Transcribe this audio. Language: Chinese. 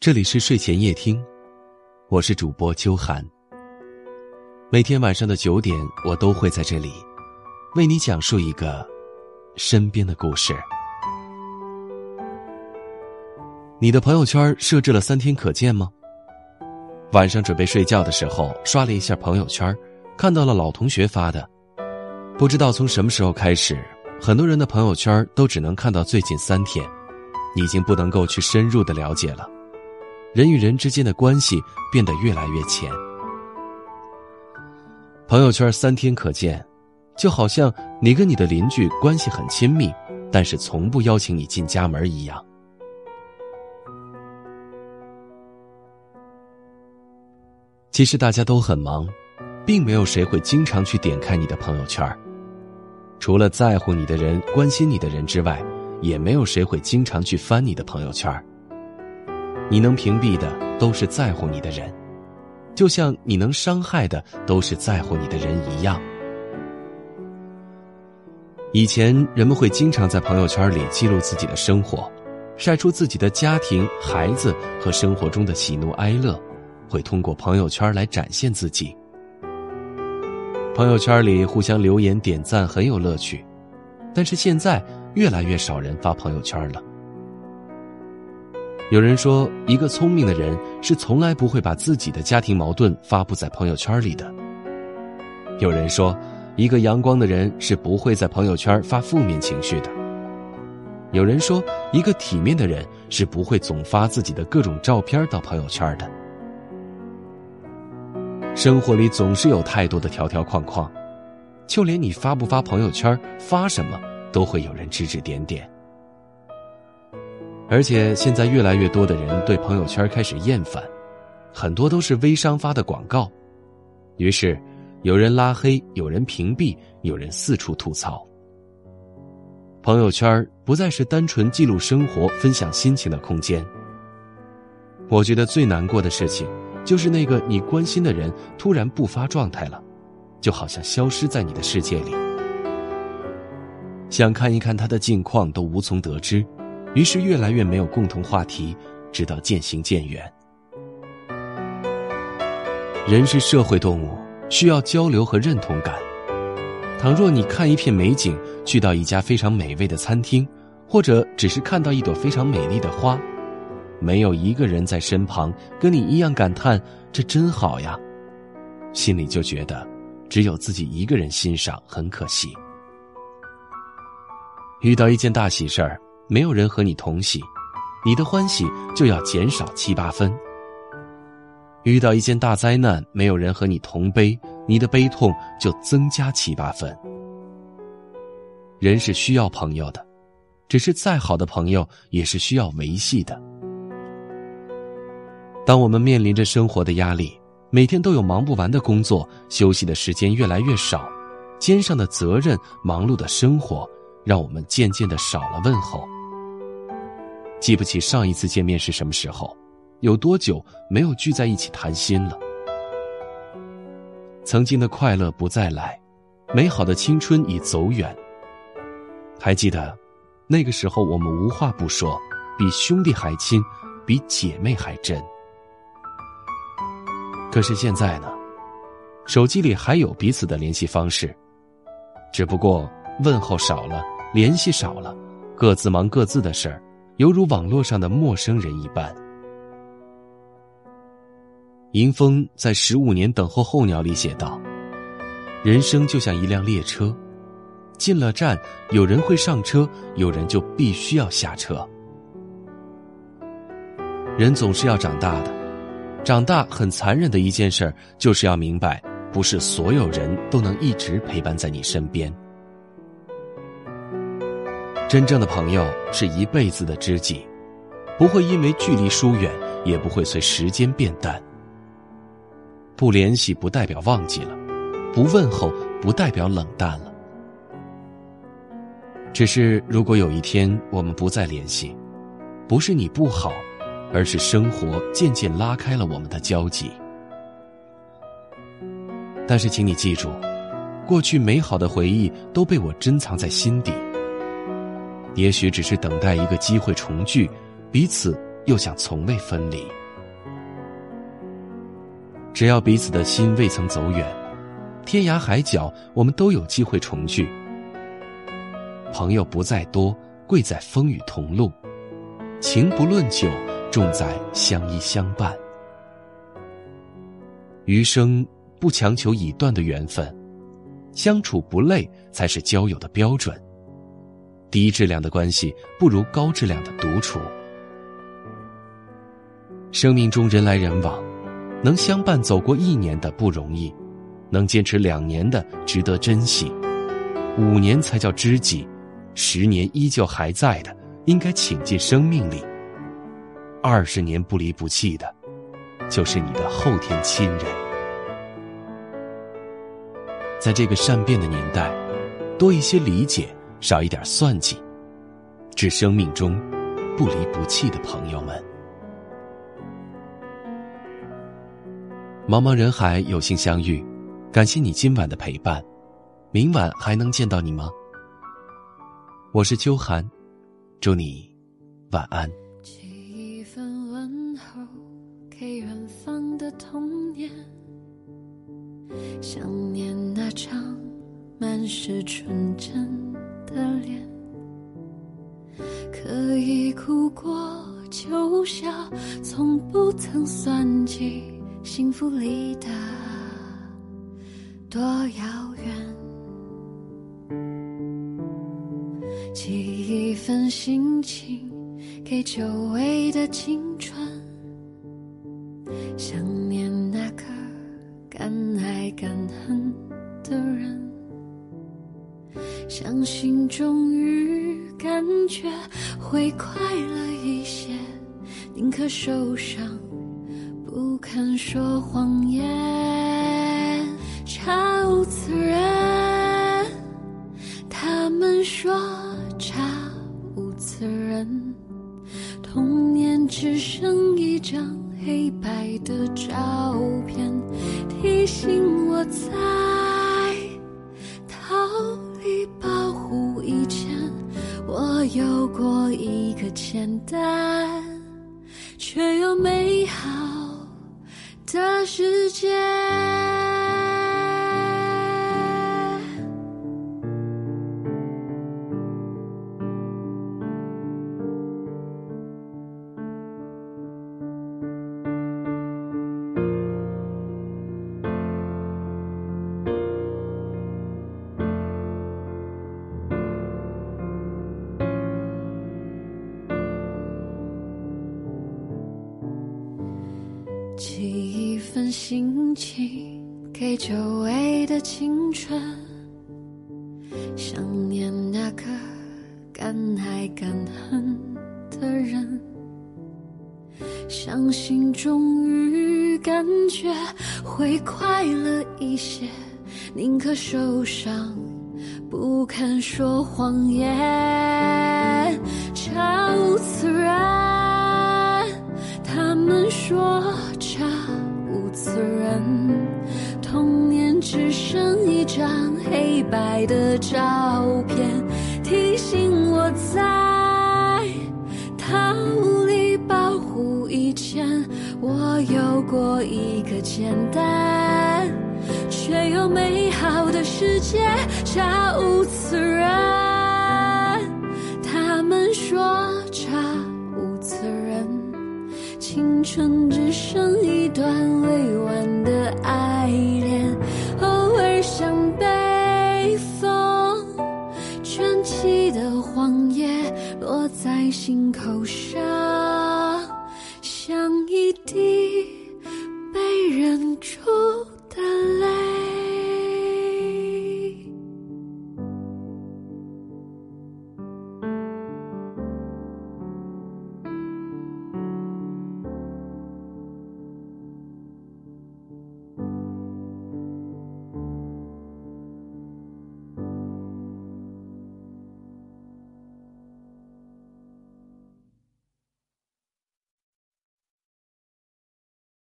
这里是睡前夜听，我是主播秋寒。每天晚上的九点，我都会在这里为你讲述一个身边的故事。你的朋友圈设置了三天可见吗？晚上准备睡觉的时候，刷了一下朋友圈，看到了老同学发的。不知道从什么时候开始，很多人的朋友圈都只能看到最近三天，已经不能够去深入的了解了。人与人之间的关系变得越来越浅。朋友圈三天可见，就好像你跟你的邻居关系很亲密，但是从不邀请你进家门一样。其实大家都很忙，并没有谁会经常去点开你的朋友圈。除了在乎你的人、关心你的人之外，也没有谁会经常去翻你的朋友圈。你能屏蔽的都是在乎你的人，就像你能伤害的都是在乎你的人一样。以前人们会经常在朋友圈里记录自己的生活，晒出自己的家庭、孩子和生活中的喜怒哀乐，会通过朋友圈来展现自己。朋友圈里互相留言点赞很有乐趣，但是现在越来越少人发朋友圈了。有人说，一个聪明的人是从来不会把自己的家庭矛盾发布在朋友圈里的。有人说，一个阳光的人是不会在朋友圈发负面情绪的。有人说，一个体面的人是不会总发自己的各种照片到朋友圈的。生活里总是有太多的条条框框，就连你发不发朋友圈、发什么，都会有人指指点点。而且现在越来越多的人对朋友圈开始厌烦，很多都是微商发的广告，于是有人拉黑，有人屏蔽，有人四处吐槽。朋友圈不再是单纯记录生活、分享心情的空间。我觉得最难过的事情，就是那个你关心的人突然不发状态了，就好像消失在你的世界里，想看一看他的近况都无从得知。于是越来越没有共同话题，直到渐行渐远。人是社会动物，需要交流和认同感。倘若你看一片美景，去到一家非常美味的餐厅，或者只是看到一朵非常美丽的花，没有一个人在身旁跟你一样感叹“这真好呀”，心里就觉得只有自己一个人欣赏很可惜。遇到一件大喜事儿。没有人和你同喜，你的欢喜就要减少七八分；遇到一件大灾难，没有人和你同悲，你的悲痛就增加七八分。人是需要朋友的，只是再好的朋友也是需要维系的。当我们面临着生活的压力，每天都有忙不完的工作，休息的时间越来越少，肩上的责任，忙碌的生活，让我们渐渐的少了问候。记不起上一次见面是什么时候，有多久没有聚在一起谈心了。曾经的快乐不再来，美好的青春已走远。还记得，那个时候我们无话不说，比兄弟还亲，比姐妹还真。可是现在呢，手机里还有彼此的联系方式，只不过问候少了，联系少了，各自忙各自的事儿。犹如网络上的陌生人一般。迎风在《十五年等候候鸟》里写道：“人生就像一辆列车，进了站，有人会上车，有人就必须要下车。人总是要长大的，长大很残忍的一件事，就是要明白，不是所有人都能一直陪伴在你身边。”真正的朋友是一辈子的知己，不会因为距离疏远，也不会随时间变淡。不联系不代表忘记了，不问候不代表冷淡了。只是如果有一天我们不再联系，不是你不好，而是生活渐渐拉开了我们的交集。但是，请你记住，过去美好的回忆都被我珍藏在心底。也许只是等待一个机会重聚，彼此又想从未分离。只要彼此的心未曾走远，天涯海角，我们都有机会重聚。朋友不在多，贵在风雨同路；情不论久，重在相依相伴。余生不强求已断的缘分，相处不累才是交友的标准。低质量的关系不如高质量的独处。生命中人来人往。能相伴走过一年的不容易，能坚持两年的值得珍惜，五年才叫知己，十年依旧还在的应该请进生命里，二十年不离不弃的，就是你的后天亲人。在这个善变的年代，多一些理解，少一点算计，致生命中不离不弃的朋友们。茫茫人海，有幸相遇，感谢你今晚的陪伴。明晚还能见到你吗？我是秋寒，祝你晚安。寄一份问候给远方的童年，想念那张满是纯真的脸，可以哭过就笑，从不曾算计。幸福离得多遥远，寄一份心情给久违的青春，想念那个敢爱敢恨的人，相信终于感觉会快乐一些，宁可受伤。不肯说谎言，查无此人。他们说查无此人，童年只剩一张黑白的照片，提醒我在有过一个简单却又美好。的世界。寄一份心情给久违的青春，想念那个敢爱敢恨的人，相信终于感觉会快乐一些，宁可受伤，不肯说谎言，超自然，他们说。此人，童年只剩一张黑白的照片，提醒我在逃离保护以前，我有过一个简单却又美好的世界。查无此黄叶落在心口上，像一滴被人住。